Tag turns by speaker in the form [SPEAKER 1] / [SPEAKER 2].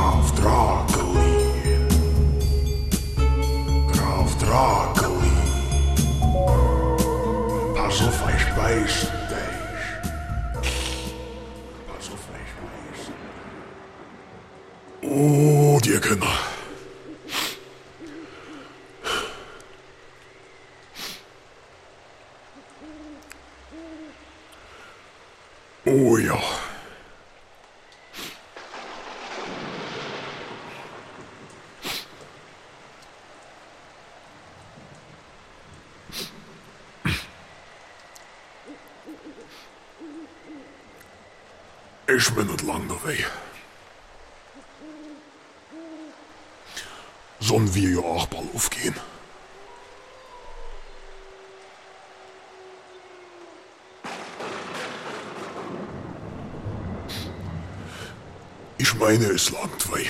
[SPEAKER 1] Graf Drakeli. Graf Drakeli. Pas auf, ich weiß dich. Pas auf. Oh, die Kinder. Oh ja. Ich bin nicht lang dabei. Sollen wir ja auch bald aufgehen? Ich meine, es langt weh.